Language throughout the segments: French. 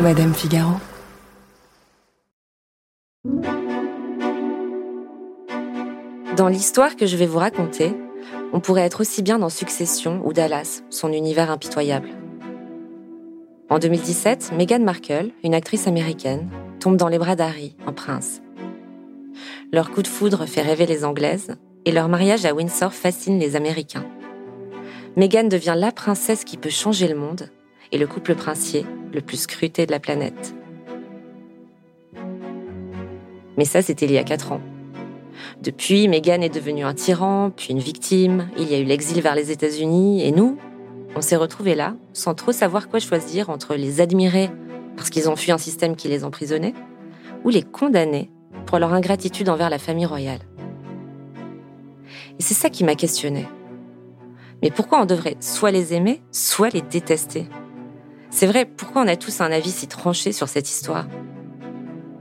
Madame Figaro. Dans l'histoire que je vais vous raconter, on pourrait être aussi bien dans Succession ou Dallas, son univers impitoyable. En 2017, Meghan Markle, une actrice américaine, tombe dans les bras d'Harry, un prince. Leur coup de foudre fait rêver les Anglaises et leur mariage à Windsor fascine les Américains. Meghan devient la princesse qui peut changer le monde et le couple princier le plus scruté de la planète. Mais ça, c'était il y a quatre ans. Depuis, Meghan est devenue un tyran, puis une victime, il y a eu l'exil vers les États-Unis, et nous, on s'est retrouvés là, sans trop savoir quoi choisir entre les admirer parce qu'ils ont fui un système qui les emprisonnait, ou les condamner pour leur ingratitude envers la famille royale. Et c'est ça qui m'a questionné. Mais pourquoi on devrait soit les aimer, soit les détester? C'est vrai, pourquoi on a tous un avis si tranché sur cette histoire?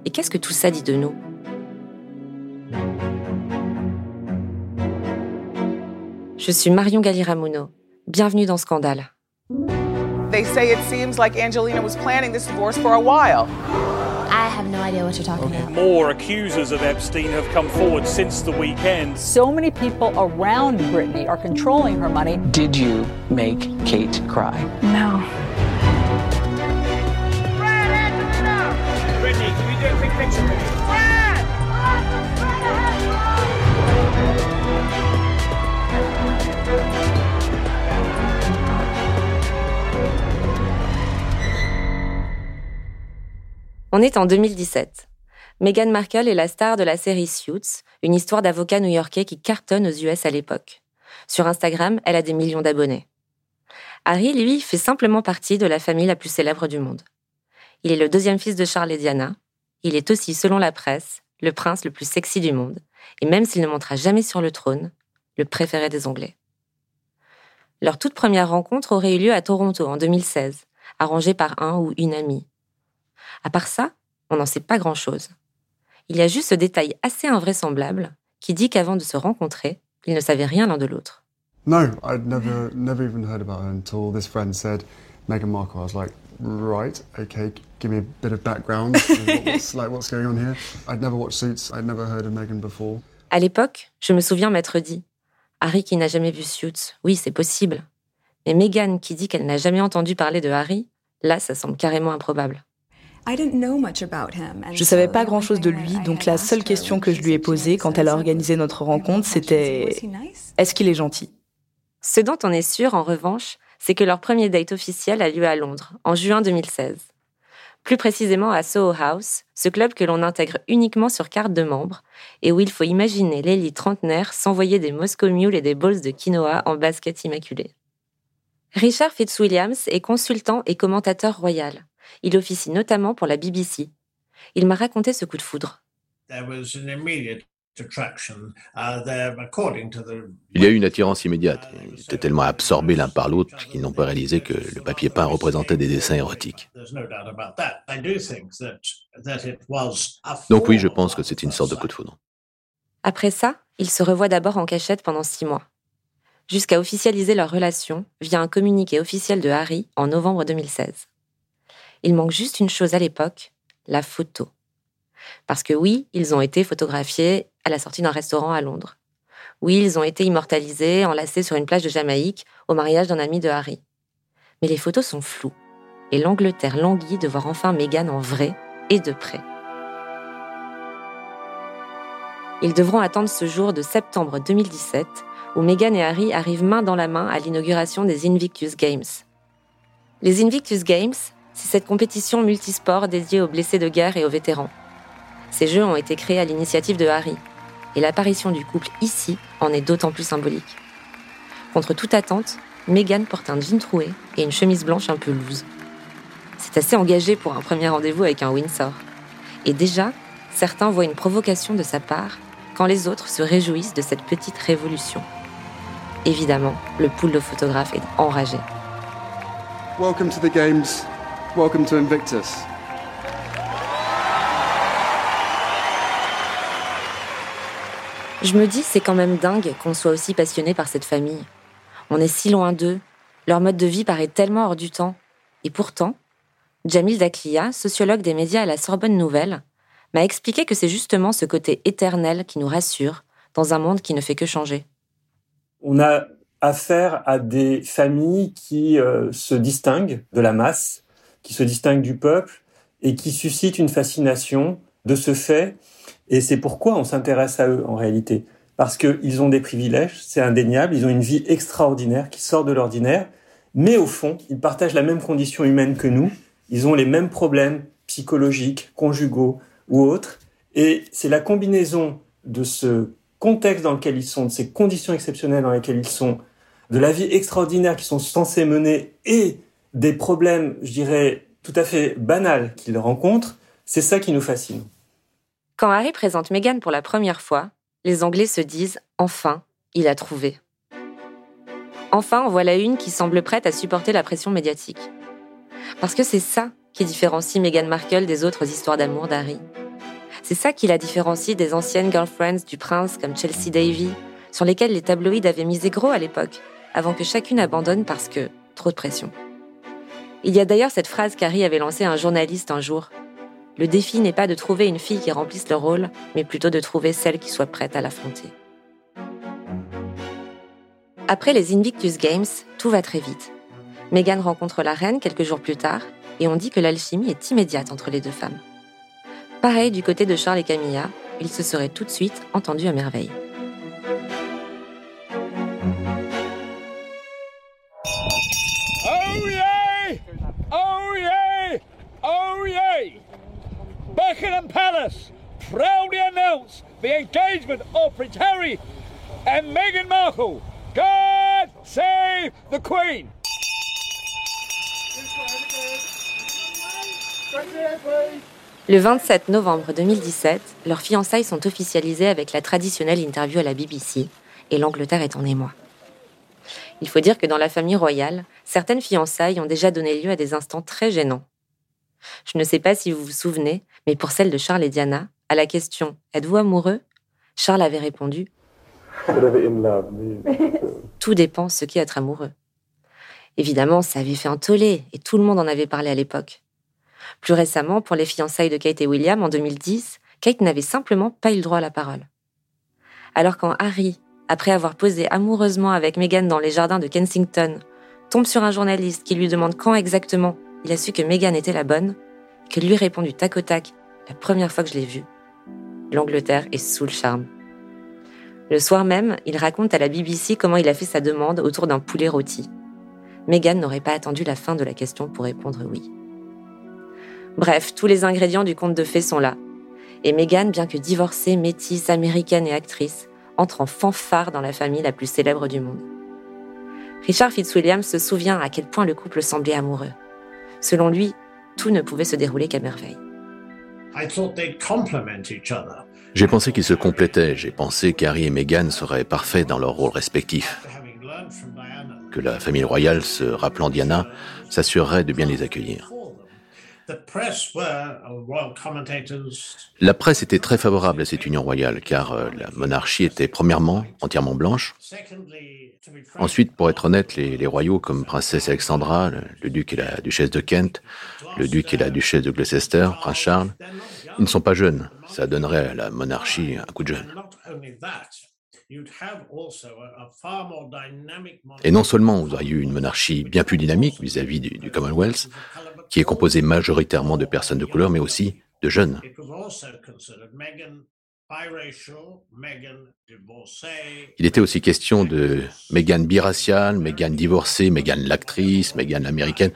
Et qu'est-ce que tout ça dit de nous? Je suis Marion Galiramuno. Bienvenue dans Scandale. They say it seems like Angelina was planning this divorce for a while. I have no idea what you're talking about. More accusers of Epstein have come forward since the weekend. So many people around Britney are controlling her money. Did you make Kate cry? No. On est en 2017. Meghan Markle est la star de la série Suits, une histoire d'avocat new-yorkais qui cartonne aux US à l'époque. Sur Instagram, elle a des millions d'abonnés. Harry, lui, fait simplement partie de la famille la plus célèbre du monde. Il est le deuxième fils de Charles et Diana. Il est aussi, selon la presse, le prince le plus sexy du monde. Et même s'il ne montera jamais sur le trône, le préféré des Anglais. Leur toute première rencontre aurait eu lieu à Toronto en 2016, arrangée par un ou une amie. À part ça, on n'en sait pas grand-chose. Il y a juste ce détail assez invraisemblable qui dit qu'avant de se rencontrer, ils ne savaient rien l'un de l'autre. No, I'd never, never even heard about her until this friend said Meghan Markle. I was like, right, okay, give me a bit of background. what's, like, what's going on here? I'd never watched Suits. I'd never heard of Meghan before. À l'époque, je me souviens m'être dit Harry qui n'a jamais vu Suits, oui, c'est possible. Mais Meghan qui dit qu'elle n'a jamais entendu parler de Harry, là, ça semble carrément improbable. Je savais pas grand-chose de lui, donc la seule question que je lui ai posée quand elle a organisé notre rencontre, c'était est-ce qu'il est gentil? Ce dont on est sûr, en revanche, c'est que leur premier date officiel a lieu à Londres, en juin 2016. Plus précisément à Soho House, ce club que l'on intègre uniquement sur carte de membre, et où il faut imaginer l'élite trentenaire s'envoyer des Moscow Mules et des balls de quinoa en basket immaculé. Richard Fitzwilliams est consultant et commentateur royal. Il officie notamment pour la BBC. Il m'a raconté ce coup de foudre. Il y a eu une attirance immédiate. Ils étaient tellement absorbés l'un par l'autre qu'ils n'ont pas réalisé que le papier peint représentait des dessins érotiques. Donc oui, je pense que c'est une sorte de coup de foudre. Après ça, ils se revoient d'abord en cachette pendant six mois, jusqu'à officialiser leur relation via un communiqué officiel de Harry en novembre 2016. Il manque juste une chose à l'époque, la photo. Parce que oui, ils ont été photographiés à la sortie d'un restaurant à Londres. Oui, ils ont été immortalisés, enlacés sur une plage de Jamaïque au mariage d'un ami de Harry. Mais les photos sont floues, et l'Angleterre languit de voir enfin Meghan en vrai et de près. Ils devront attendre ce jour de septembre 2017 où Meghan et Harry arrivent main dans la main à l'inauguration des Invictus Games. Les Invictus Games, c'est cette compétition multisport dédiée aux blessés de guerre et aux vétérans. Ces jeux ont été créés à l'initiative de Harry, et l'apparition du couple ici en est d'autant plus symbolique. Contre toute attente, Meghan porte un jean troué et une chemise blanche un peu loose. C'est assez engagé pour un premier rendez-vous avec un Windsor. Et déjà, certains voient une provocation de sa part quand les autres se réjouissent de cette petite révolution. Évidemment, le pool de photographes est enragé. Welcome to the games. Welcome to Invictus. Je me dis, c'est quand même dingue qu'on soit aussi passionné par cette famille. On est si loin d'eux, leur mode de vie paraît tellement hors du temps. Et pourtant, Jamil Daklia, sociologue des médias à la Sorbonne Nouvelle, m'a expliqué que c'est justement ce côté éternel qui nous rassure dans un monde qui ne fait que changer. On a affaire à des familles qui euh, se distinguent de la masse, qui se distinguent du peuple et qui suscitent une fascination de ce fait. Et c'est pourquoi on s'intéresse à eux en réalité. Parce qu'ils ont des privilèges, c'est indéniable, ils ont une vie extraordinaire qui sort de l'ordinaire, mais au fond, ils partagent la même condition humaine que nous, ils ont les mêmes problèmes psychologiques, conjugaux ou autres, et c'est la combinaison de ce contexte dans lequel ils sont, de ces conditions exceptionnelles dans lesquelles ils sont, de la vie extraordinaire qu'ils sont censés mener et des problèmes, je dirais, tout à fait banals qu'ils rencontrent, c'est ça qui nous fascine. Quand Harry présente Meghan pour la première fois, les Anglais se disent enfin, il a trouvé. Enfin, en voilà une qui semble prête à supporter la pression médiatique. Parce que c'est ça qui différencie Meghan Markle des autres histoires d'amour d'Harry. C'est ça qui la différencie des anciennes girlfriends du prince comme Chelsea Davy, sur lesquelles les tabloïds avaient misé gros à l'époque, avant que chacune abandonne parce que trop de pression. Il y a d'ailleurs cette phrase qu'Harry avait lancée à un journaliste un jour. Le défi n'est pas de trouver une fille qui remplisse le rôle, mais plutôt de trouver celle qui soit prête à l'affronter. Après les Invictus Games, tout va très vite. Meghan rencontre la reine quelques jours plus tard, et on dit que l'alchimie est immédiate entre les deux femmes. Pareil du côté de Charles et Camilla, ils se seraient tout de suite entendus à merveille. Le 27 novembre 2017, leurs fiançailles sont officialisées avec la traditionnelle interview à la BBC, et l'Angleterre est en émoi. Il faut dire que dans la famille royale, certaines fiançailles ont déjà donné lieu à des instants très gênants. Je ne sais pas si vous vous souvenez, mais pour celle de Charles et Diana, à la question Êtes-vous amoureux? Charles avait répondu Tout dépend ce qu'est être amoureux. Évidemment, ça avait fait un tollé et tout le monde en avait parlé à l'époque. Plus récemment, pour les fiançailles de Kate et William en 2010, Kate n'avait simplement pas eu le droit à la parole. Alors quand Harry, après avoir posé amoureusement avec Meghan dans les jardins de Kensington, tombe sur un journaliste qui lui demande quand exactement il a su que Meghan était la bonne, que lui répond du tac au tac la première fois que je l'ai vue, l'Angleterre est sous le charme. Le soir même, il raconte à la BBC comment il a fait sa demande autour d'un poulet rôti. Meghan n'aurait pas attendu la fin de la question pour répondre oui. Bref, tous les ingrédients du conte de fées sont là. Et Meghan, bien que divorcée, métisse, américaine et actrice, entre en fanfare dans la famille la plus célèbre du monde. Richard Fitzwilliam se souvient à quel point le couple semblait amoureux. Selon lui, tout ne pouvait se dérouler qu'à merveille. J'ai pensé qu'ils se complétaient, j'ai pensé qu'Harry et Meghan seraient parfaits dans leurs rôles respectifs. Que la famille royale, se rappelant Diana, s'assurerait de bien les accueillir. La presse était très favorable à cette union royale car euh, la monarchie était premièrement entièrement blanche. Ensuite, pour être honnête, les, royaux comme princesse Alexandra, le, duc et la duchesse de Kent, le duc et la duchesse de Gloucester, prince Charles, ils ne sont pas jeunes. Ça donnerait à la monarchie un coup de jeune. Et non seulement vous auriez eu une monarchie bien plus dynamique vis-à-vis du, Commonwealth, qui est composé majoritairement de personnes de couleur, mais aussi de jeunes. Il était aussi question de Meghan biraciale, Meghan divorcée, Meghan l'actrice, Meghan l'américaine.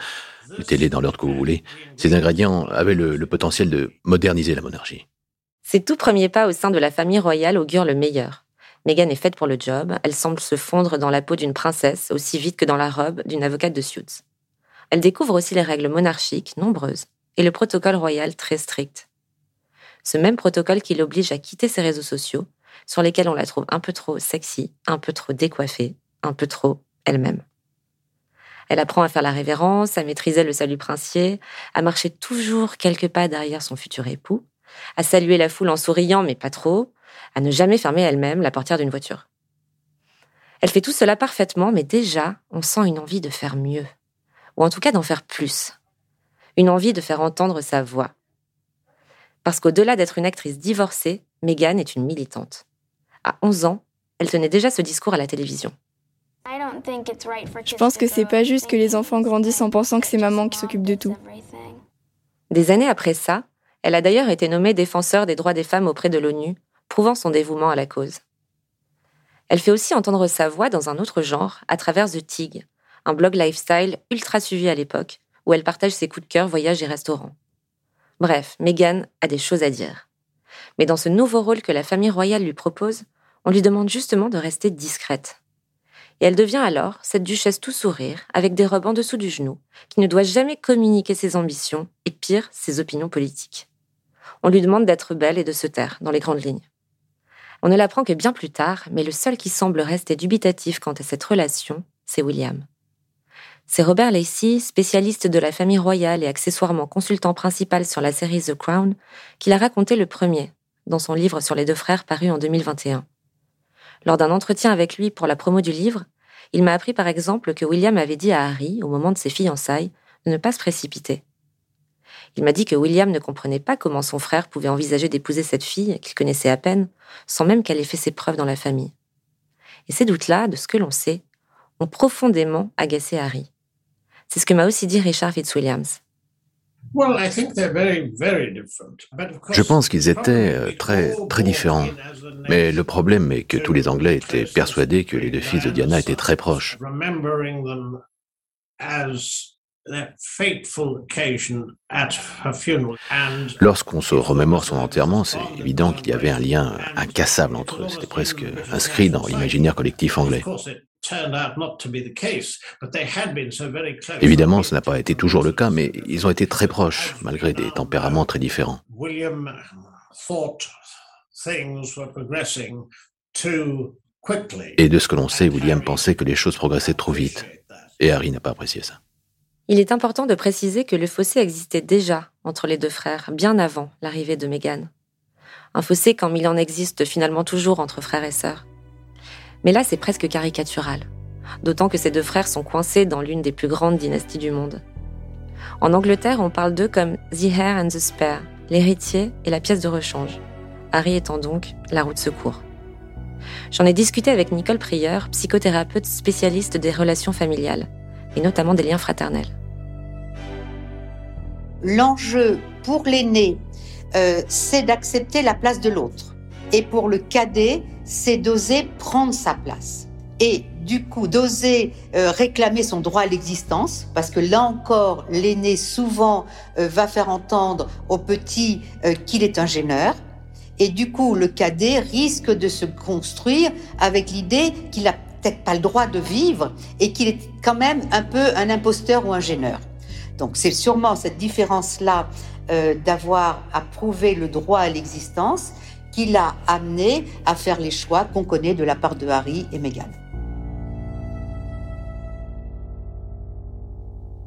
Mettez-les dans l'ordre que vous voulez. Ces ingrédients avaient le, potentiel de moderniser la monarchie. Ces tout premiers pas au sein de la famille royale augurent le meilleur. Meghan est faite pour le job, elle semble se fondre dans la peau d'une princesse aussi vite que dans la robe d'une avocate de Suits. Elle découvre aussi les règles monarchiques, nombreuses, et le protocole royal très strict. Ce même protocole qui l'oblige à quitter ses réseaux sociaux, sur lesquels on la trouve un peu trop sexy, un peu trop décoiffée, un peu trop elle-même. Elle apprend à faire la révérence, à maîtriser le salut princier, à marcher toujours quelques pas derrière son futur époux, à saluer la foule en souriant mais pas trop, à ne jamais fermer elle-même la portière d'une voiture. Elle fait tout cela parfaitement, mais déjà, on sent une envie de faire mieux, ou en tout cas d'en faire plus. une envie de faire entendre sa voix. Parce qu'au-delà d'être une actrice divorcée, Meghan est une militante. À 11 ans, elle tenait déjà ce discours à la télévision. Je pense que c'est pas juste que les enfants grandissent en pensant que c'est maman qui s'occupe de tout. Des années après ça, elle a d'ailleurs été nommée défenseur des droits des femmes auprès de l'ONU, prouvant son dévouement à la cause. Elle fait aussi entendre sa voix dans un autre genre à travers The Tig, un blog lifestyle ultra suivi à l'époque, où elle partage ses coups de cœur voyages et restaurants. Bref, Meghan a des choses à dire. Mais dans ce nouveau rôle que la famille royale lui propose, on lui demande justement de rester discrète. Et elle devient alors cette duchesse tout sourire, avec des robes en dessous du genou, qui ne doit jamais communiquer ses ambitions et pire, ses opinions politiques. On lui demande d'être belle et de se taire dans les grandes lignes. On ne l'apprend que bien plus tard, mais le seul qui semble rester dubitatif quant à cette relation, c'est William. C'est Robert Lacey, spécialiste de la famille royale et accessoirement consultant principal sur la série The Crown, qui l'a raconté le premier, dans son livre sur les deux frères paru en 2021. Lors d'un entretien avec lui pour la promo du livre, il m'a appris par exemple que William avait dit à Harry, au moment de ses fiançailles, de ne pas se précipiter. Il m'a dit que William ne comprenait pas comment son frère pouvait envisager d'épouser cette fille, qu'il connaissait à peine, sans même qu'elle ait fait ses preuves dans la famille. Et ces doutes-là, de ce que l'on sait, ont profondément agacé Harry. C'est ce que m'a aussi dit Richard Fitzwilliams. Je pense qu'ils étaient euh, très, très différents. Mais le problème est que tous les Anglais étaient persuadés que les deux fils de Diana étaient très proches. Lorsqu'on se remémore son enterrement, c'est évident qu'il y avait un lien incassable entre eux. C'était presque inscrit dans l'imaginaire collectif anglais. Évidemment, ce n'a pas été toujours le cas, mais ils ont été très proches, malgré des tempéraments très différents. Et de ce que l'on sait, William pensait que les choses progressaient trop vite. Et Harry n'a pas apprécié ça. Il est important de préciser que le fossé existait déjà entre les deux frères, bien avant l'arrivée de Meghan. Un fossé comme il en existe finalement toujours entre frères et sœurs. Mais là, c'est presque caricatural. D'autant que ces deux frères sont coincés dans l'une des plus grandes dynasties du monde. En Angleterre, on parle d'eux comme The Heir and the Spare, l'héritier et la pièce de rechange. Harry étant donc la roue de secours. J'en ai discuté avec Nicole Prieur, psychothérapeute spécialiste des relations familiales, et notamment des liens fraternels. L'enjeu pour l'aîné, euh, c'est d'accepter la place de l'autre. Et pour le cadet, c'est d'oser prendre sa place. Et du coup, d'oser euh, réclamer son droit à l'existence, parce que là encore, l'aîné souvent euh, va faire entendre au petit euh, qu'il est un gêneur. Et du coup, le cadet risque de se construire avec l'idée qu'il a peut-être pas le droit de vivre et qu'il est quand même un peu un imposteur ou un gêneur. Donc c'est sûrement cette différence-là d'avoir à prouver le droit à l'existence qui l'a amené à faire les choix qu'on connaît de la part de Harry et Meghan.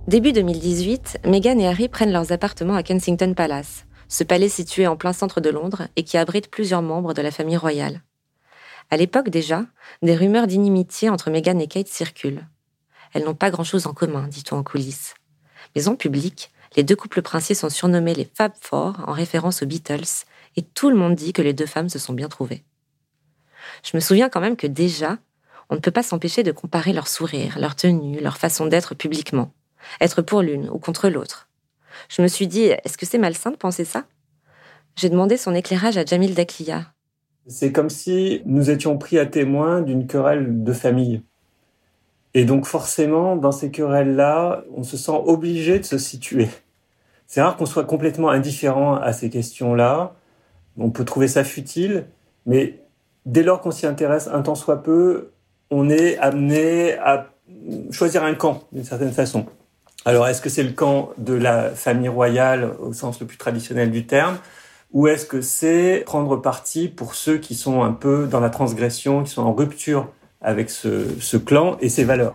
Début 2018, Meghan et Harry prennent leurs appartements à Kensington Palace, ce palais situé en plein centre de Londres et qui abrite plusieurs membres de la famille royale. À l'époque déjà, des rumeurs d'inimitié entre Meghan et Kate circulent. Elles n'ont pas grand-chose en commun, dit-on en coulisses. Mais en public, les deux couples princiers sont surnommés les Fab Four en référence aux Beatles et tout le monde dit que les deux femmes se sont bien trouvées. Je me souviens quand même que déjà, on ne peut pas s'empêcher de comparer leur sourire, leur tenue, leur façon d'être publiquement, être pour l'une ou contre l'autre. Je me suis dit, est-ce que c'est malsain de penser ça? J'ai demandé son éclairage à Jamil Daklia. C'est comme si nous étions pris à témoin d'une querelle de famille. Et donc forcément, dans ces querelles-là, on se sent obligé de se situer. C'est rare qu'on soit complètement indifférent à ces questions-là. On peut trouver ça futile, mais dès lors qu'on s'y intéresse un temps soit peu, on est amené à choisir un camp d'une certaine façon. Alors, est-ce que c'est le camp de la famille royale au sens le plus traditionnel du terme, ou est-ce que c'est prendre parti pour ceux qui sont un peu dans la transgression, qui sont en rupture avec ce, ce clan et ses valeurs?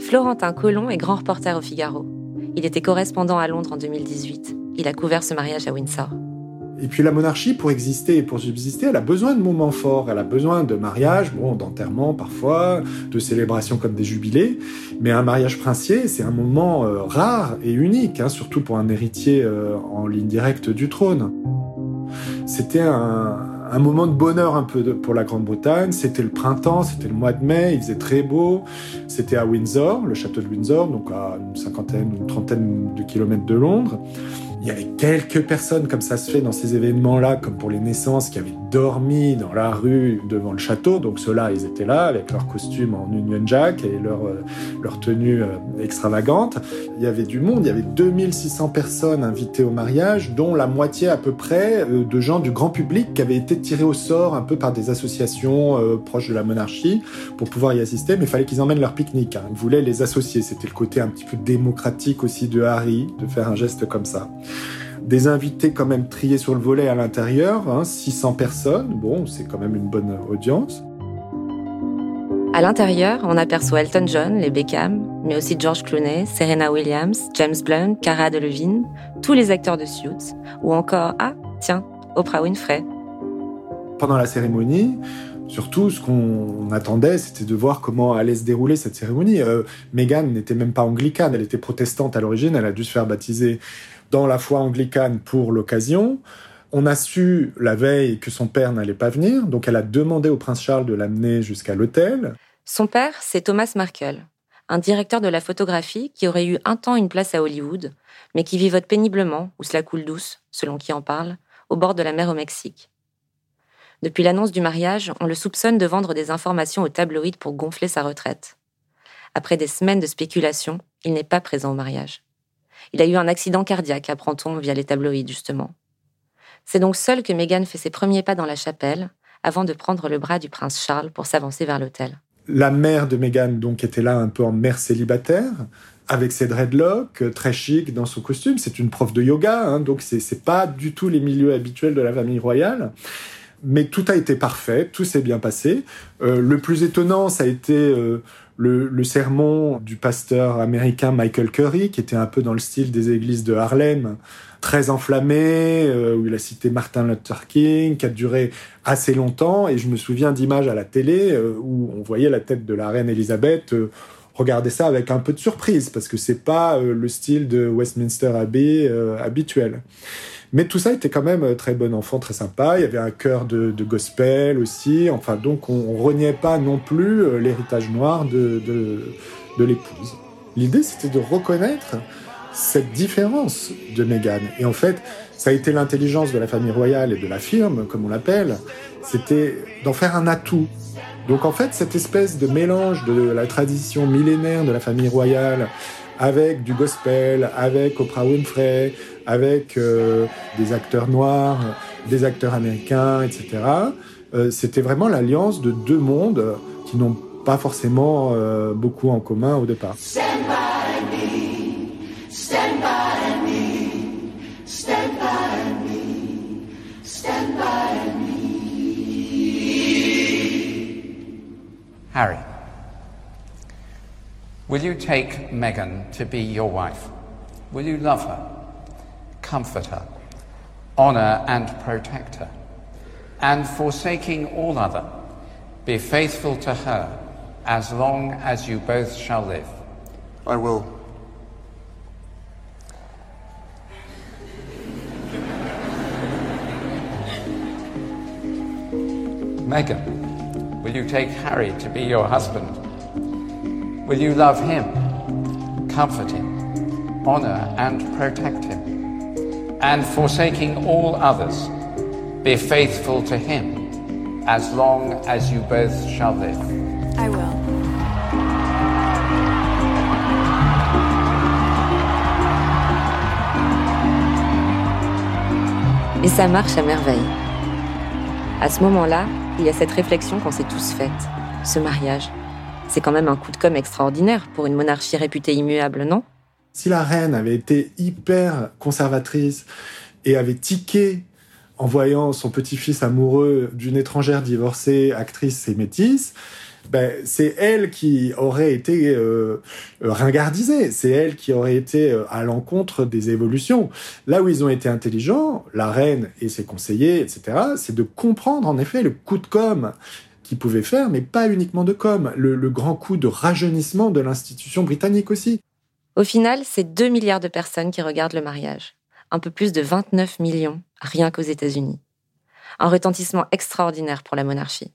Florentin Collomb est grand reporter au Figaro. Il était correspondant à Londres en 2018. Il a couvert ce mariage à Windsor. Et puis la monarchie, pour exister et pour subsister, elle a besoin de moments forts. Elle a besoin de mariages, bon, d'enterrement parfois, de célébrations comme des jubilés. Mais un mariage princier, c'est un moment euh, rare et unique, hein, surtout pour un héritier euh, en ligne directe du trône. C'était un, un moment de bonheur un peu pour la Grande-Bretagne. C'était le printemps, c'était le mois de mai, il faisait très beau. C'était à Windsor, le château de Windsor, donc à une cinquantaine, une trentaine de kilomètres de Londres. Il y avait quelques personnes, comme ça se fait dans ces événements-là, comme pour les naissances, qui avaient dormi dans la rue devant le château. Donc ceux-là, ils étaient là avec leur costume en Union Jack et leur, euh, leur tenue euh, extravagante. Il y avait du monde, il y avait 2600 personnes invitées au mariage, dont la moitié à peu près euh, de gens du grand public qui avaient été tirés au sort un peu par des associations proches de la monarchie pour pouvoir y assister. Mais il fallait qu'ils emmènent leur pique-nique. Hein. Ils voulaient les associer. C'était le côté un petit peu démocratique aussi de Harry de faire un geste comme ça. Des invités quand même triés sur le volet à l'intérieur, 600 hein, personnes, bon, c'est quand même une bonne audience. À l'intérieur, on aperçoit Elton John, les Beckham, mais aussi George Clooney, Serena Williams, James Blunt, Cara Delevingne, tous les acteurs de Suits, ou encore, ah, tiens, Oprah Winfrey. Pendant la cérémonie, Surtout, ce qu'on attendait, c'était de voir comment allait se dérouler cette cérémonie. Euh, Meghan n'était même pas anglicane, elle était protestante à l'origine, elle a dû se faire baptiser dans la foi anglicane pour l'occasion. On a su la veille que son père n'allait pas venir, donc elle a demandé au prince Charles de l'amener jusqu'à l'hôtel. Son père, c'est Thomas Markle, un directeur de la photographie qui aurait eu un temps une place à Hollywood, mais qui vivote péniblement, ou cela coule douce, selon qui en parle, au bord de la mer au Mexique. Depuis l'annonce du mariage, on le soupçonne de vendre des informations aux tabloïds pour gonfler sa retraite. Après des semaines de spéculation, il n'est pas présent au mariage. Il a eu un accident cardiaque, apprend-on via les tabloïds, justement. C'est donc seul que Meghan fait ses premiers pas dans la chapelle, avant de prendre le bras du prince Charles pour s'avancer vers l'hôtel. La mère de Meghan donc était là un peu en mère célibataire, avec ses dreadlocks, euh, très chic dans son costume. C'est une prof de yoga, hein, donc c'est pas du tout les milieux habituels de la famille royale. Mais tout a été parfait, tout s'est bien passé. Euh, le plus étonnant, ça a été euh, le, sermon du pasteur américain Michael Curry, qui était un peu dans le style des églises de Harlem, très enflammé, euh, où il a cité Martin Luther King, qui a duré assez longtemps. Et je me souviens d'images à la télé euh, où on voyait la tête de la reine Elisabeth. Euh, regarder ça avec un peu de surprise parce que c'est pas le style de Westminster Abbey habituel. Mais tout ça était quand même euh, très bon enfant, très sympa. Il y avait un cœur de, gospel aussi. Enfin, donc on, on reniait pas non plus euh, l'héritage noir de, de, l'épouse. L'idée, c'était de reconnaître cette différence de Meghan. Et en fait, ça a été l'intelligence de la famille royale et de la firme, comme on l'appelle, c'était d'en faire un atout. Donc en fait, cette espèce de mélange de la tradition millénaire de la famille royale avec du gospel, avec Oprah Winfrey, avec euh, des acteurs noirs, des acteurs américains, etc. Euh, c'était vraiment l'alliance de deux mondes qui n'ont pas forcément euh, beaucoup en commun au départ. Harry. Will you take Megan to be your wife? Will you love her, comfort her, honour and protect her, and forsaking all other, be faithful to her as long as you both shall live? I will. Megan, will you take Harry to be your husband? Will you love him, comfort him, honor and protect him, and forsaking all others, be faithful to him as long as you both shall live? I will. Et ça marche à merveille. À ce moment-là, il y a cette réflexion qu'on s'est tous faite, ce mariage. C'est quand même un coup de com' extraordinaire pour une monarchie réputée immuable, non? Si la reine avait été hyper conservatrice et avait tiqué en voyant son petit-fils amoureux d'une étrangère divorcée, actrice et métisse, ben, c'est elle qui aurait été euh, euh, ringardisée, c'est elle qui aurait été euh, à l'encontre des évolutions. Là où ils ont été intelligents, la reine et ses conseillers, etc., c'est de comprendre en effet le coup de com' qu'ils pouvaient faire, mais pas uniquement de com', le, le grand coup de rajeunissement de l'institution britannique aussi. Au final, c'est 2 milliards de personnes qui regardent le mariage, un peu plus de 29 millions, rien qu'aux États-Unis. Un retentissement extraordinaire pour la monarchie.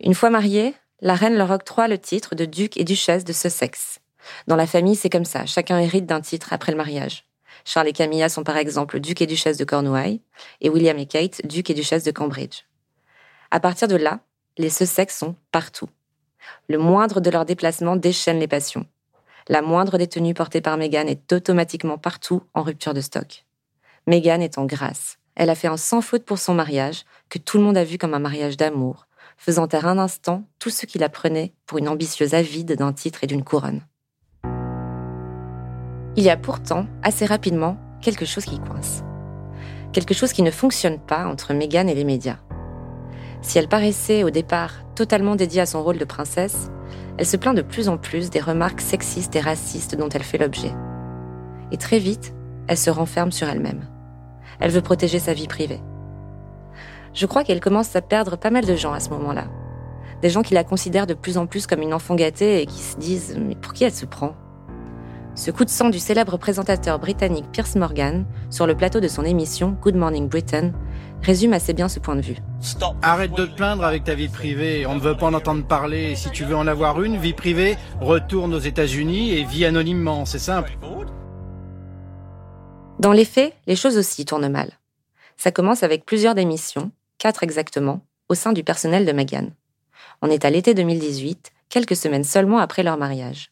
Une fois mariés, la reine leur octroie le titre de duc et duchesse de Sussex. Dans la famille, c'est comme ça, chacun hérite d'un titre après le mariage. Charles et Camilla sont par exemple duc et duchesse de Cornouailles, et William et Kate duc et duchesse de Cambridge. À partir de là, les Sussex sont partout. Le moindre de leurs déplacements déchaîne les passions. La moindre des tenues portées par Meghan est automatiquement partout en rupture de stock. Meghan est en grâce. Elle a fait un sans faute pour son mariage, que tout le monde a vu comme un mariage d'amour, faisant taire un instant tout ce qui la prenait pour une ambitieuse avide d'un titre et d'une couronne. Il y a pourtant, assez rapidement, quelque chose qui coince. Quelque chose qui ne fonctionne pas entre Meghan et les médias. Si elle paraissait au départ totalement dédiée à son rôle de princesse, elle se plaint de plus en plus des remarques sexistes et racistes dont elle fait l'objet. Et très vite, elle se renferme sur elle-même. Elle veut protéger sa vie privée je crois qu'elle commence à perdre pas mal de gens à ce moment-là. Des gens qui la considèrent de plus en plus comme une enfant gâtée et qui se disent Mais pour qui elle se prend? Ce coup de sang du célèbre présentateur britannique Pierce Morgan sur le plateau de son émission Good Morning Britain résume assez bien ce point de vue. Arrête de te plaindre avec ta vie privée, on ne veut pas en entendre parler. Si tu veux en avoir une, vie privée, retourne aux États-Unis et vis anonymement, c'est simple. Dans les faits, les choses aussi tournent mal. Ça commence avec plusieurs démissions, quatre exactement, au sein du personnel de Meghan. On est à l'été 2018, quelques semaines seulement après leur mariage.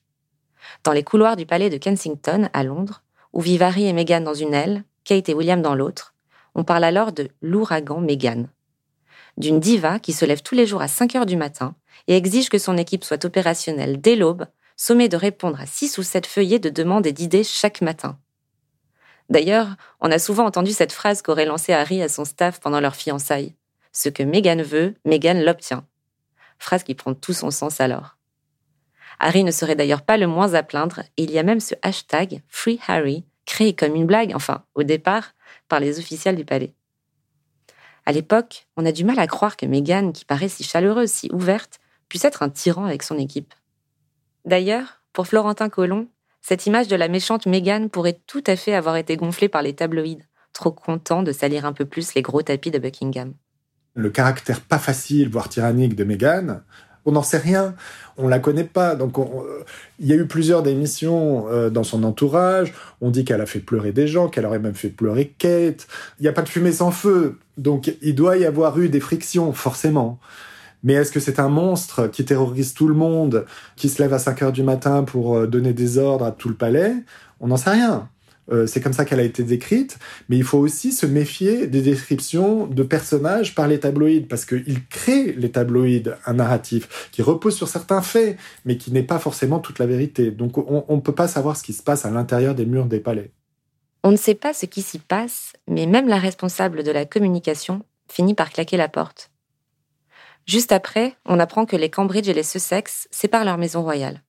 Dans les couloirs du palais de Kensington, à Londres, où vivent Harry et Meghan dans une aile, Kate et William dans l'autre, on parle alors de l'ouragan Meghan. D'une diva qui se lève tous les jours à 5 heures du matin et exige que son équipe soit opérationnelle dès l'aube, sommée de répondre à 6 ou 7 feuillets de demandes et d'idées chaque matin. D'ailleurs, on a souvent entendu cette phrase qu'aurait lancée Harry à son staff pendant leur fiançailles. Ce que Meghan veut, Meghan l'obtient. Phrase qui prend tout son sens alors. Harry ne serait d'ailleurs pas le moins à plaindre, et il y a même ce hashtag Free Harry, créé comme une blague, enfin, au départ, par les officiels du palais. À l'époque, on a du mal à croire que Meghan, qui paraît si chaleureuse, si ouverte, puisse être un tyran avec son équipe. D'ailleurs, pour Florentin Colomb, cette image de la méchante Meghan pourrait tout à fait avoir été gonflée par les tabloïds, trop contents de salir un peu plus les gros tapis de Buckingham. Le caractère pas facile, voire tyrannique de Meghan, on n'en sait rien, on la connaît pas. Donc, il y a eu plusieurs démissions euh, dans son entourage. On dit qu'elle a fait pleurer des gens, qu'elle aurait même fait pleurer Kate. Il n'y a pas de fumée sans feu, donc il doit y avoir eu des frictions, forcément. Mais est-ce que c'est un monstre qui terrorise tout le monde, qui se lève à 5 heures du matin pour euh, donner des ordres à tout le palais? On n'en sait rien. Euh, c'est comme ça qu'elle a été décrite, mais il faut aussi se méfier des descriptions de personnages par les tabloïds, parce qu'ils créent, les tabloïds, un narratif qui repose sur certains faits, mais qui n'est pas forcément toute la vérité. Donc on ne peut pas savoir ce qui se passe à l'intérieur des murs des palais. On ne sait pas ce qui s'y passe, mais même la responsable de la communication finit par claquer la porte. Juste après, on apprend que les Cambridge et les Sussex séparent leur maison royale.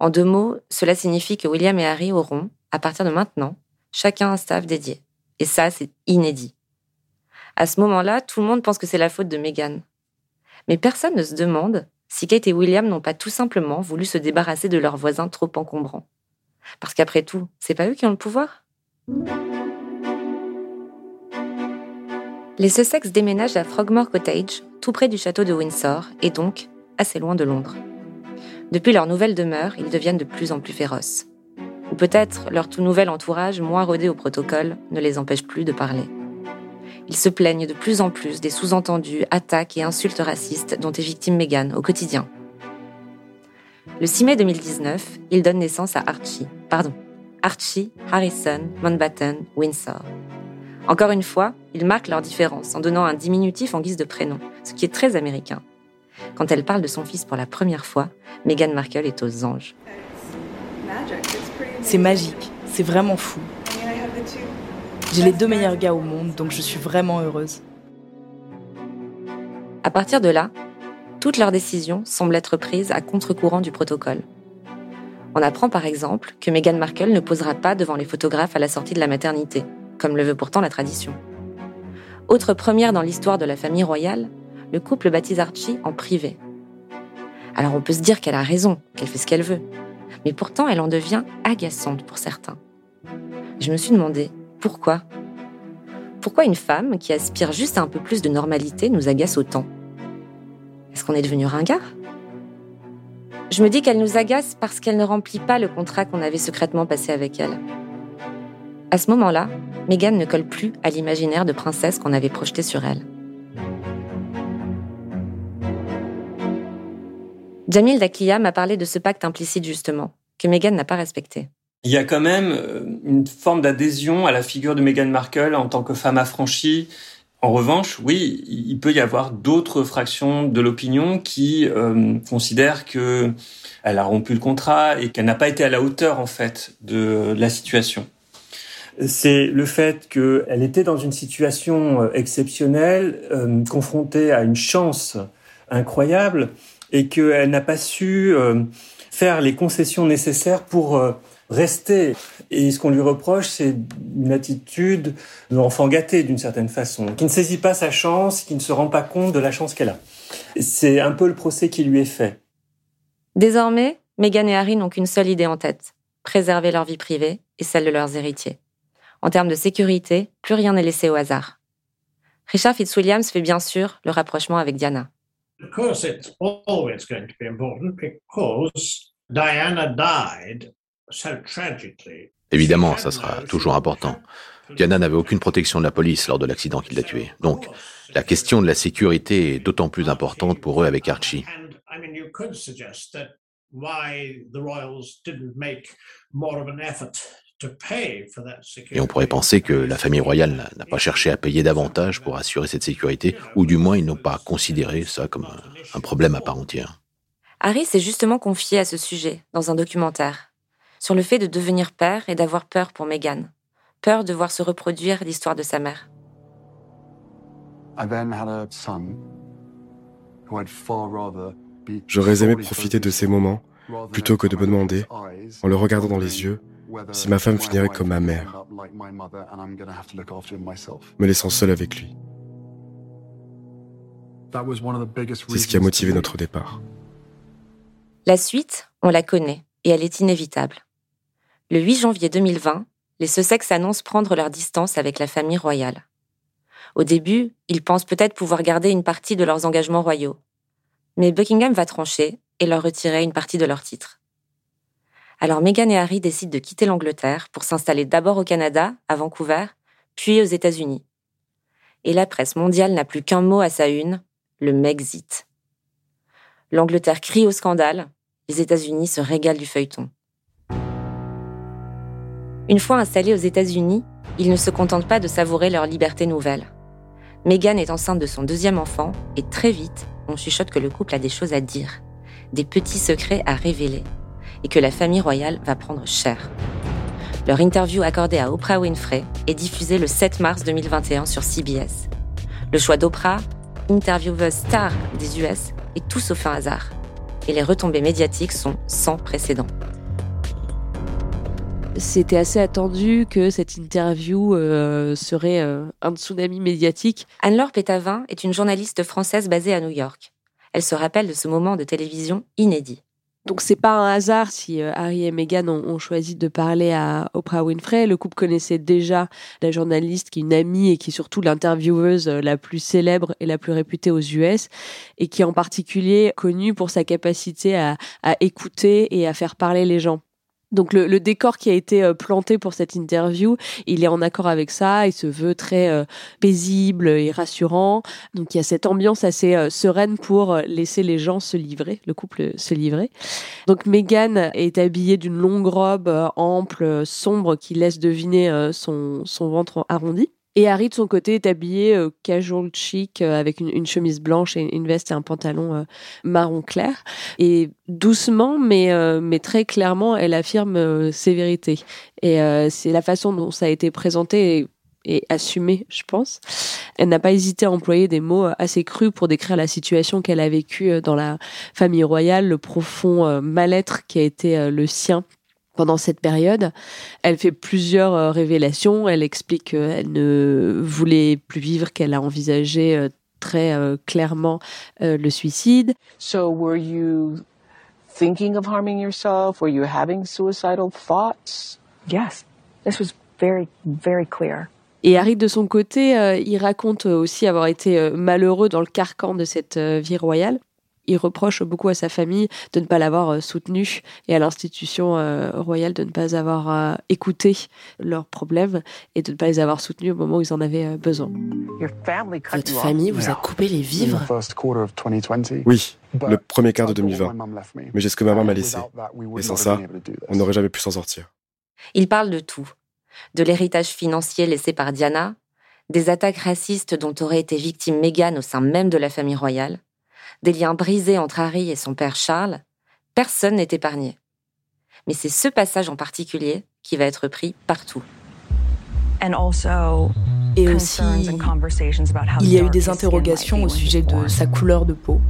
En deux mots, cela signifie que William et Harry auront, à partir de maintenant, chacun un staff dédié. Et ça, c'est inédit. À ce moment-là, tout le monde pense que c'est la faute de Meghan. Mais personne ne se demande si Kate et William n'ont pas tout simplement voulu se débarrasser de leurs voisins trop encombrants. Parce qu'après tout, c'est pas eux qui ont le pouvoir. Les Sussex déménagent à Frogmore Cottage, tout près du château de Windsor, et donc assez loin de Londres. Depuis leur nouvelle demeure, ils deviennent de plus en plus féroces. Peut-être leur tout nouvel entourage, moins rodé au protocole, ne les empêche plus de parler. Ils se plaignent de plus en plus des sous-entendus, attaques et insultes racistes dont est victime Meghan au quotidien. Le 6 mai 2019, ils donnent naissance à Archie, pardon, Archie Harrison Mountbatten Windsor. Encore une fois, ils marquent leur différence en donnant un diminutif en guise de prénom, ce qui est très américain. Quand elle parle de son fils pour la première fois, Meghan Markle est aux anges. C'est magique, c'est vraiment fou. J'ai les deux meilleurs gars au monde, donc je suis vraiment heureuse. À partir de là, toutes leurs décisions semblent être prises à contre-courant du protocole. On apprend par exemple que Meghan Markle ne posera pas devant les photographes à la sortie de la maternité, comme le veut pourtant la tradition. Autre première dans l'histoire de la famille royale, le couple baptise Archie en privé. Alors on peut se dire qu'elle a raison, qu'elle fait ce qu'elle veut, mais pourtant elle en devient agaçante pour certains. Je me suis demandé pourquoi Pourquoi une femme qui aspire juste à un peu plus de normalité nous agace autant? Est-ce qu'on est devenu ringard? Je me dis qu'elle nous agace parce qu'elle ne remplit pas le contrat qu'on avait secrètement passé avec elle. À ce moment-là, Meghan ne colle plus à l'imaginaire de princesse qu'on avait projeté sur elle. Jamil Dakia m'a parlé de ce pacte implicite justement, que Meghan n'a pas respecté. Il y a quand même euh, une forme d'adhésion à la figure de Meghan Markle en tant que femme affranchie. En revanche, oui, il peut y avoir d'autres fractions de l'opinion qui euh, considèrent que elle a rompu le contrat et qu'elle n'a pas été à la hauteur en fait de la situation. C'est le fait qu'elle était dans une situation euh, exceptionnelle, confrontée à une chance incroyable, et qu'elle n'a pas su faire les concessions nécessaires pour rester. Et ce qu'on lui reproche, c'est une attitude d'enfant gâté d'une certaine façon, qui ne saisit pas sa chance, qui ne se rend pas compte de la chance qu'elle a. C'est un peu le procès qui lui est fait. Désormais, Meghan et Harry n'ont qu'une seule idée en tête préserver leur vie privée et celle de leurs héritiers. En termes de sécurité, plus rien n'est laissé au hasard. Richard Fitzwilliams fait bien sûr le rapprochement avec Diana. Of course, it's always going to be important because Diana died Évidemment, ça sera toujours important. Diana n'avait aucune protection de la police lors de l'accident qui l'a tué. Donc, la question de la sécurité est d'autant plus importante pour eux avec Archie. Et on pourrait penser que la famille royale n'a pas cherché à payer davantage pour assurer cette sécurité, ou du moins ils n'ont pas considéré ça comme un problème à part entière. Harry s'est justement confié à ce sujet dans un documentaire sur le fait de devenir père et d'avoir peur pour Meghan, peur de voir se reproduire l'histoire de sa mère. J'aurais aimé profiter de ces moments plutôt que de me demander, en le regardant dans les yeux, si ma femme finirait comme ma mère, me laissant seul avec lui. C'est ce qui a motivé notre départ. La suite, on la connaît et elle est inévitable. Le 8 janvier 2020, les Sussex annoncent prendre leur distance avec la famille royale. Au début, ils pensent peut-être pouvoir garder une partie de leurs engagements royaux. Mais Buckingham va trancher et leur retirer une partie de leurs titres. Alors Meghan et Harry décident de quitter l'Angleterre pour s'installer d'abord au Canada, à Vancouver, puis aux États-Unis. Et la presse mondiale n'a plus qu'un mot à sa une, le Mexit. L'Angleterre crie au scandale, les États-Unis se régalent du feuilleton. Une fois installés aux États-Unis, ils ne se contentent pas de savourer leur liberté nouvelle. Meghan est enceinte de son deuxième enfant et très vite, on chuchote que le couple a des choses à dire, des petits secrets à révéler et que la famille royale va prendre cher. Leur interview accordée à Oprah Winfrey est diffusée le 7 mars 2021 sur CBS. Le choix d'Oprah, intervieweuse star des US, est tout sauf un hasard. Et les retombées médiatiques sont sans précédent c'était assez attendu que cette interview euh, serait euh, un tsunami médiatique. Anne-Laure Pétavin est une journaliste française basée à New York. Elle se rappelle de ce moment de télévision inédit. Donc c'est pas un hasard si euh, Harry et Meghan ont, choisi de parler à Oprah Winfrey. Le couple connaissait déjà la journaliste qui est une amie et qui est surtout l'intervieweuse la plus célèbre et la plus réputée aux US et qui est en particulier connue pour sa capacité à écouter et à faire parler les gens. Donc le, décor qui a été euh, planté pour cette interview, il est en accord avec ça, il se veut très euh, paisible et rassurant. Donc il y a cette ambiance assez euh, sereine pour laisser les gens se livrer, le couple se livrer. Donc Meghan est habillée d'une longue robe ample, sombre, qui laisse deviner son, son ventre arrondi. Et Harry, de son côté, est habillé euh, casual chic euh, avec une, chemise blanche et une veste et un pantalon euh, marron clair. Et doucement, mais, mais très clairement, elle affirme ses vérités. Et c'est la façon dont ça a été présenté et, assumé, je pense. Elle n'a pas hésité à employer des mots assez crus pour décrire la situation qu'elle a vécue dans la famille royale, le profond mal-être qui a été le sien pendant cette période. Elle fait plusieurs euh, révélations. Elle explique qu'elle ne voulait plus vivre, qu'elle a envisagé euh, très euh, clairement le suicide. So were you thinking of harming yourself? Were you having suicidal thoughts? Yes. This was very very clear. Et Harry, de son côté, il raconte aussi avoir été malheureux dans le carcan de cette vie royale il reproche beaucoup à sa famille de ne pas l'avoir euh, soutenu et à l'institution euh, royale de ne pas avoir euh, écouté leurs problèmes et de ne pas les avoir soutenus au moment où ils en avaient besoin. Votre famille vous a coupé les vivres Oui, le premier quart de 2020. Mais j'ai ce que ma maman m'a laissé. Et sans ça, on n'aurait jamais pu s'en sortir. Il parle de tout. De l'héritage financier laissé par Diana, des attaques racistes dont aurait été victime Meghan au sein même de la famille royale, des liens brisés entre Harry et son père Charles, personne n'est épargné. Mais c'est ce passage en particulier qui va être pris partout. Et aussi, il y a eu des interrogations au sujet de sa couleur de peau,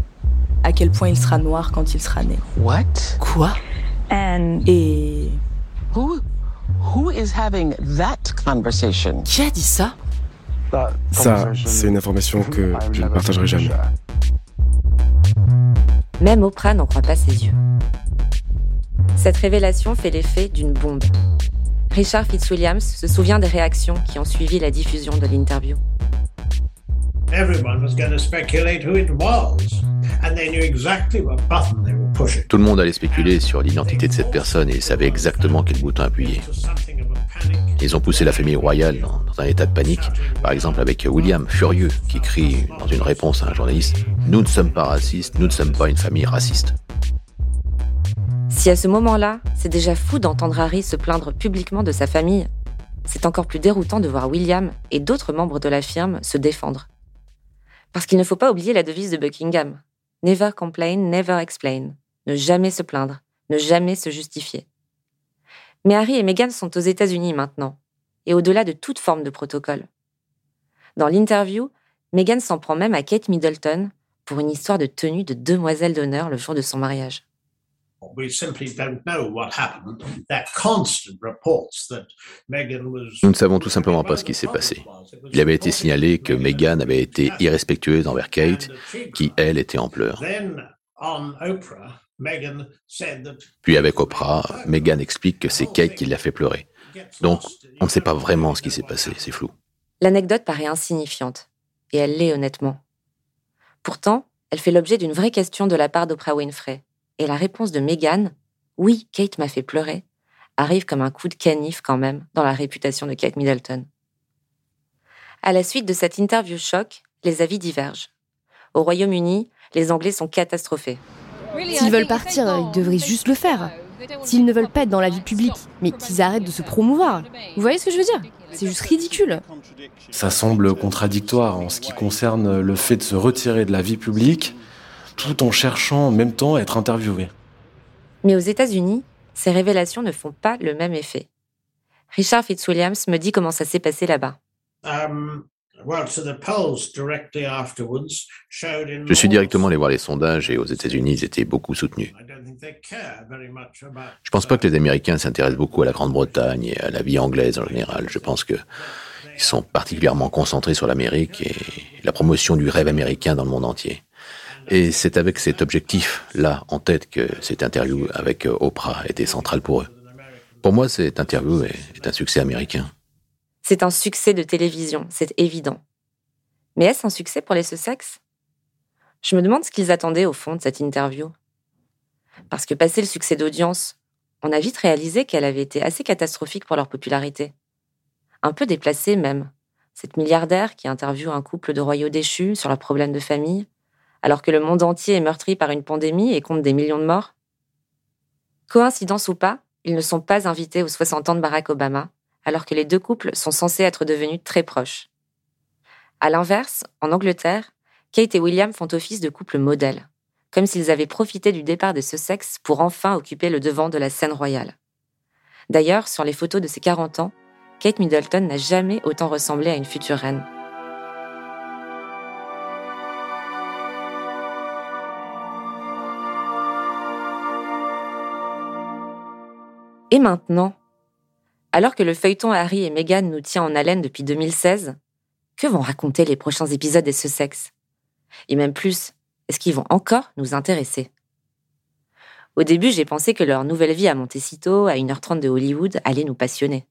à quel point il sera noir quand il sera né. What? Quoi? Et who who is having that conversation? Qui a dit ça? Ça, c'est une information que je ne partagerai jamais. Même Oprah n'en croit pas ses yeux. Cette révélation fait l'effet d'une bombe. Richard Fitzwilliams se souvient des réactions qui ont suivi la diffusion de l'interview. Tout le monde allait spéculer sur l'identité de cette personne et savait exactement quel bouton appuyer. Ils ont poussé la famille royale dans, un état de panique, par exemple avec William, furieux, qui crie dans une réponse à un journaliste ⁇ Nous ne sommes pas racistes, nous ne sommes pas une famille raciste ⁇ Si à ce moment-là, c'est déjà fou d'entendre Harry se plaindre publiquement de sa famille, c'est encore plus déroutant de voir William et d'autres membres de la firme se défendre. Parce qu'il ne faut pas oublier la devise de Buckingham. Never complain, never explain. Ne jamais se plaindre, ne jamais se justifier. Mais Harry et Meghan sont aux États-Unis maintenant, et au-delà de toute forme de protocole. Dans l'interview, Meghan s'en prend même à Kate Middleton pour une histoire de tenue de demoiselle d'honneur le jour de son mariage. Nous ne savons tout simplement pas ce qui s'est passé. Il avait été signalé que Meghan avait été irrespectueuse envers Kate, qui, elle, était en pleurs. Puis avec Oprah, Meghan explique que c'est Kate qui l'a fait pleurer. Donc, on ne sait pas vraiment ce qui s'est passé, c'est flou. L'anecdote paraît insignifiante, et elle l'est honnêtement. Pourtant, elle fait l'objet d'une vraie question de la part d'Oprah Winfrey, et la réponse de Meghan, oui, Kate m'a fait pleurer, arrive comme un coup de canif quand même dans la réputation de Kate Middleton. À la suite de cette interview choc, les avis divergent. Au Royaume-Uni, les Anglais sont catastrophés. S'ils veulent partir, ils devraient juste le faire. S'ils ne veulent pas être dans la vie publique, mais qu'ils arrêtent de se promouvoir. Vous voyez ce que je veux dire? C'est juste ridicule. Ça semble contradictoire en ce qui concerne le fait de se retirer de la vie publique tout en cherchant en même temps à être interviewé. Mais aux États-Unis, ces révélations ne font pas le même effet. Richard Fitzwilliams me dit comment ça s'est passé là-bas. Um, je suis directement allé voir les sondages et aux États-Unis, ils étaient beaucoup soutenus. Je ne pense pas que les Américains s'intéressent beaucoup à la Grande-Bretagne et à la vie anglaise en général. Je pense qu'ils sont particulièrement concentrés sur l'Amérique et la promotion du rêve américain dans le monde entier. Et c'est avec cet objectif-là en tête que cette interview avec Oprah était centrale pour eux. Pour moi, cette interview est un succès américain. C'est un succès de télévision, c'est évident. Mais est-ce un succès pour les Sussex? Je me demande ce qu'ils attendaient au fond de cette interview. Parce que passé le succès d'audience, on a vite réalisé qu'elle avait été assez catastrophique pour leur popularité. Un peu déplacée même. Cette milliardaire qui interviewe un couple de royaux déchus sur leurs problèmes de famille, alors que le monde entier est meurtri par une pandémie et compte des millions de morts? Coïncidence ou pas, ils ne sont pas invités aux 60 ans de Barack Obama, alors que les deux couples sont censés être devenus très proches, À l'inverse, en Angleterre, Kate et William font office de couple modèle, comme s'ils avaient profité du départ de Sussex pour enfin occuper le devant de la scène royale. D'ailleurs, sur les photos de ses 40 ans, Kate Middleton n'a jamais autant ressemblé à une future reine. Et maintenant Alors que le feuilleton Harry et Meghan nous tient en haleine depuis 2016, que vont raconter les prochains épisodes de ce sexe? Et même plus, est-ce qu'ils vont encore nous intéresser? Au début, j'ai pensé que leur nouvelle vie à Montecito, à 1h30 de Hollywood, allait nous passionner.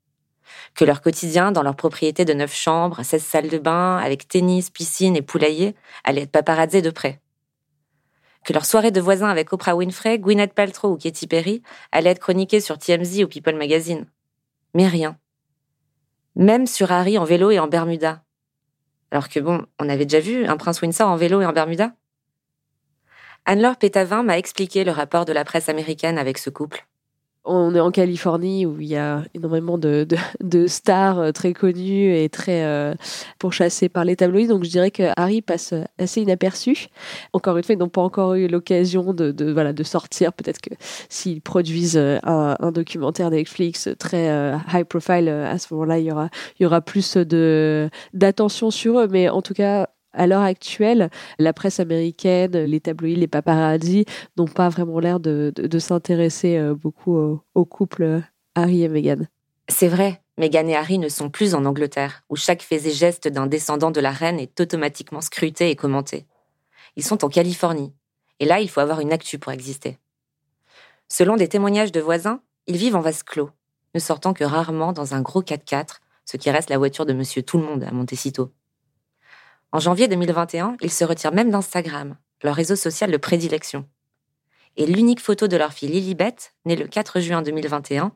Que leur quotidien dans leur propriété de neuf chambres, 16 salles de bain, avec tennis, piscine et poulailler, allait être paparazzé de près que leur soirée de voisins avec Oprah Winfrey, Gwyneth Paltrow ou Katy Perry allait être chroniquée sur TMZ ou People Magazine. Mais rien. Même sur Harry en vélo et en Bermuda. Alors que bon, on avait déjà vu un prince Windsor en vélo et en Bermuda. Anne-Laure Pétavin m'a expliqué le rapport de la presse américaine avec ce couple on est en Californie où il y a énormément de, stars euh, très connues et très euh, pourchassées par les tabloïds. Donc je dirais que Harry passe assez inaperçu. Encore une fois, ils n'ont pas encore eu l'occasion de, voilà, de sortir. Peut-être que s'ils produisent euh, un, documentaire Netflix très high profile, à ce moment-là, il y il y aura plus d'attention sur eux. Mais en tout cas, à l'heure actuelle, la presse américaine, les tabloïds, les paparazzis n'ont pas vraiment l'air de, s'intéresser euh, beaucoup au, couple euh, Harry et Meghan. C'est vrai, Meghan et Harry ne sont plus en Angleterre, où chaque fait et geste d'un descendant de la reine est automatiquement scruté et commenté. Ils sont en Californie, et là, il faut avoir une actu pour exister. Selon des témoignages de voisins, ils vivent en vase clos, ne sortant que rarement dans un gros 4x4, ce qui reste la voiture de Monsieur Tout le Monde à Montecito. En janvier 2021, ils se retirent même d'Instagram, leur réseau social de prédilection. Et l'unique photo de leur fille Lilibet, née le 4 juin 2021,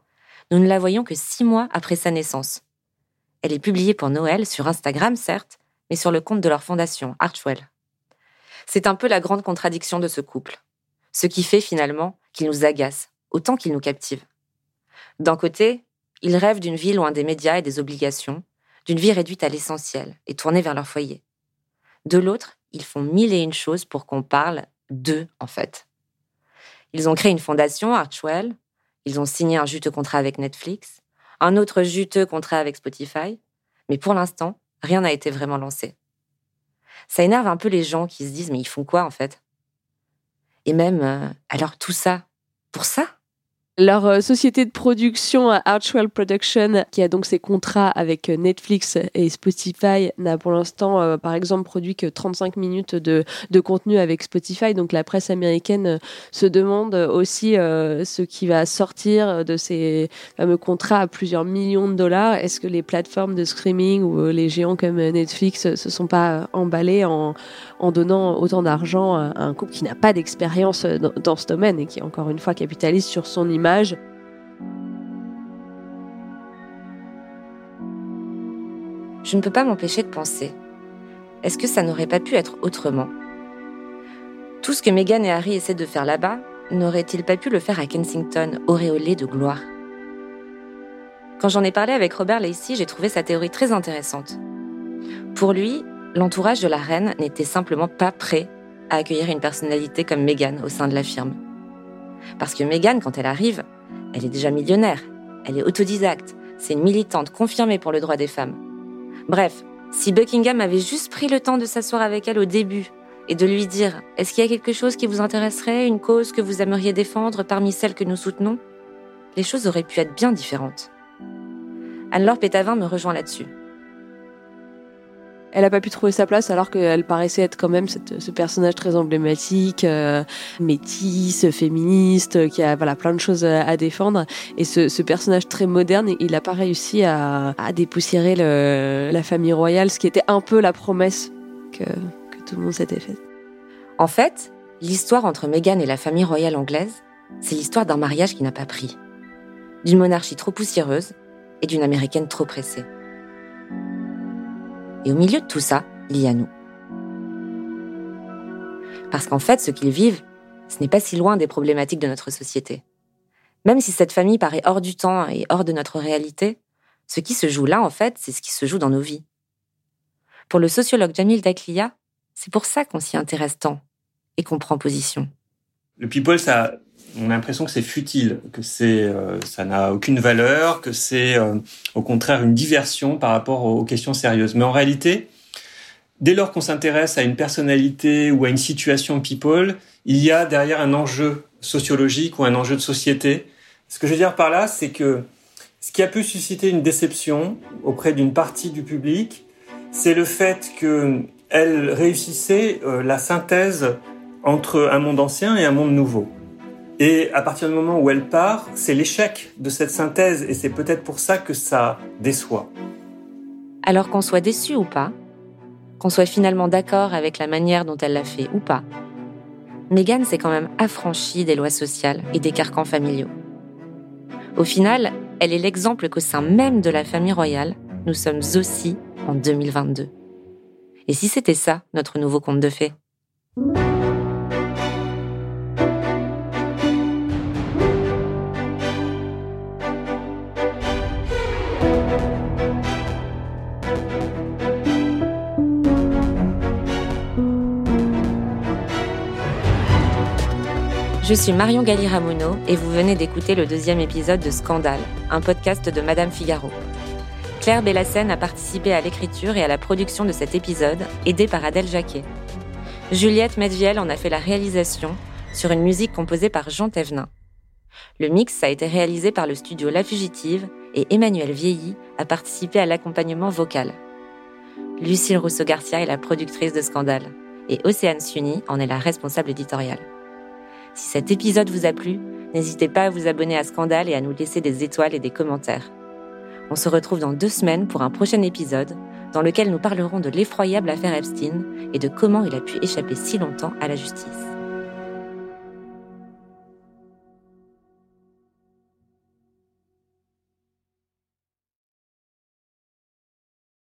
nous ne la voyons que six mois après sa naissance. Elle est publiée pour Noël sur Instagram, certes, mais sur le compte de leur fondation, Archwell. C'est un peu la grande contradiction de ce couple. Ce qui fait finalement qu'il nous agace, autant qu'il nous captive. D'un côté, ils rêvent d'une vie loin des médias et des obligations, d'une vie réduite à l'essentiel et tournée vers leur foyer. De l'autre, ils font mille et une choses pour qu'on parle d'eux, en fait. Ils ont créé une fondation, Archwell. Ils ont signé un juteux contrat avec Netflix, un autre juteux contrat avec Spotify. Mais pour l'instant, rien n'a été vraiment lancé. Ça énerve un peu les gens qui se disent, mais ils font quoi, en fait? Et même, euh, alors tout ça, pour ça? Leur euh, société de production, Archwell Production, qui a donc ses contrats avec euh, Netflix et Spotify, n'a pour l'instant, euh, par exemple, produit que 35 minutes de, de, contenu avec Spotify. Donc la presse américaine se demande aussi ce qui va sortir de ces fameux contrats à plusieurs millions de dollars. Est-ce que les plateformes de streaming ou les géants comme Netflix se sont pas emballés en, en donnant autant d'argent à un couple qui n'a pas d'expérience dans ce domaine et qui, encore une fois, capitalise sur son image je ne peux pas m'empêcher de penser. Est-ce que ça n'aurait pas pu être autrement? Tout ce que Meghan et Harry essaient de faire là-bas, n'auraient-ils pas pu le faire à Kensington, auréolé de gloire? Quand j'en ai parlé avec Robert Lacey, j'ai trouvé sa théorie très intéressante. Pour lui, l'entourage de la reine n'était simplement pas prêt à accueillir une personnalité comme Meghan au sein de la firme. Parce que Meghan, quand elle arrive, elle est déjà millionnaire, elle est autodidacte, c'est une militante confirmée pour le droit des femmes. Bref, si Buckingham avait juste pris le temps de s'asseoir avec elle au début et de lui dire Est-ce qu'il y a quelque chose qui vous intéresserait, une cause que vous aimeriez défendre parmi celles que nous soutenons? Les choses auraient pu être bien différentes. Anne-Laure Pétavin me rejoint là-dessus elle n'a pas pu trouver sa place alors qu'elle paraissait être quand même ce personnage très emblématique, euh, métisse, féministe, qui a voilà plein de choses à, défendre. Et ce, personnage très moderne, il n'a pas réussi à, dépoussiérer la famille royale, ce qui était un peu la promesse que, que tout le monde s'était faite. En fait, l'histoire entre Meghan et la famille royale anglaise, c'est l'histoire d'un mariage qui n'a pas pris, d'une monarchie trop poussiéreuse et d'une américaine trop pressée. Et au milieu de tout ça, il y a nous. Parce qu'en fait, ce qu'ils vivent, ce n'est pas si loin des problématiques de notre société. Même si cette famille paraît hors du temps et hors de notre réalité, ce qui se joue là, en fait, c'est ce qui se joue dans nos vies. Pour le sociologue Jamil Daklia, c'est pour ça qu'on s'y intéresse tant et qu'on prend position. Le people, ça, on a l'impression que c'est futile, que c'est, euh, ça n'a aucune valeur, que c'est euh, au contraire une diversion par rapport aux questions sérieuses. Mais en réalité, dès lors qu'on s'intéresse à une personnalité ou à une situation people, il y a derrière un enjeu sociologique ou un enjeu de société. Ce que je veux dire par là, c'est que ce qui a pu susciter une déception auprès d'une partie du public, c'est le fait qu'elle réussissait euh, la synthèse entre un monde ancien et un monde nouveau. Et à partir du moment où elle part, c'est l'échec de cette synthèse et c'est peut-être pour ça que ça déçoit. Alors qu'on soit déçu ou pas, qu'on soit finalement d'accord avec la manière dont elle l'a fait ou pas, Meghan s'est quand même affranchie des lois sociales et des carcans familiaux. Au final, elle est l'exemple qu'au sein même de la famille royale, nous sommes aussi en 2022. Et si c'était ça, notre nouveau conte de fées? Je suis Marion Galli-Ramono et vous venez d'écouter le deuxième épisode de Scandale, un podcast de Madame Figaro. Claire Bellassène a participé à l'écriture et à la production de cet épisode, aidée par Adèle Jacquet. Juliette Medviel en a fait la réalisation sur une musique composée par Jean Thévenin. Le mix a été réalisé par le studio La Fugitive et Emmanuel Vieilly a participé à l'accompagnement vocal. Lucille Rousseau-Garcia est la productrice de Scandale et Océane Suni en est la responsable éditoriale. Si cet épisode vous a plu, n'hésitez pas à vous abonner à Scandale et à nous laisser des étoiles et des commentaires. On se retrouve dans deux semaines pour un prochain épisode dans lequel nous parlerons de l'effroyable affaire Epstein et de comment il a pu échapper si longtemps à la justice.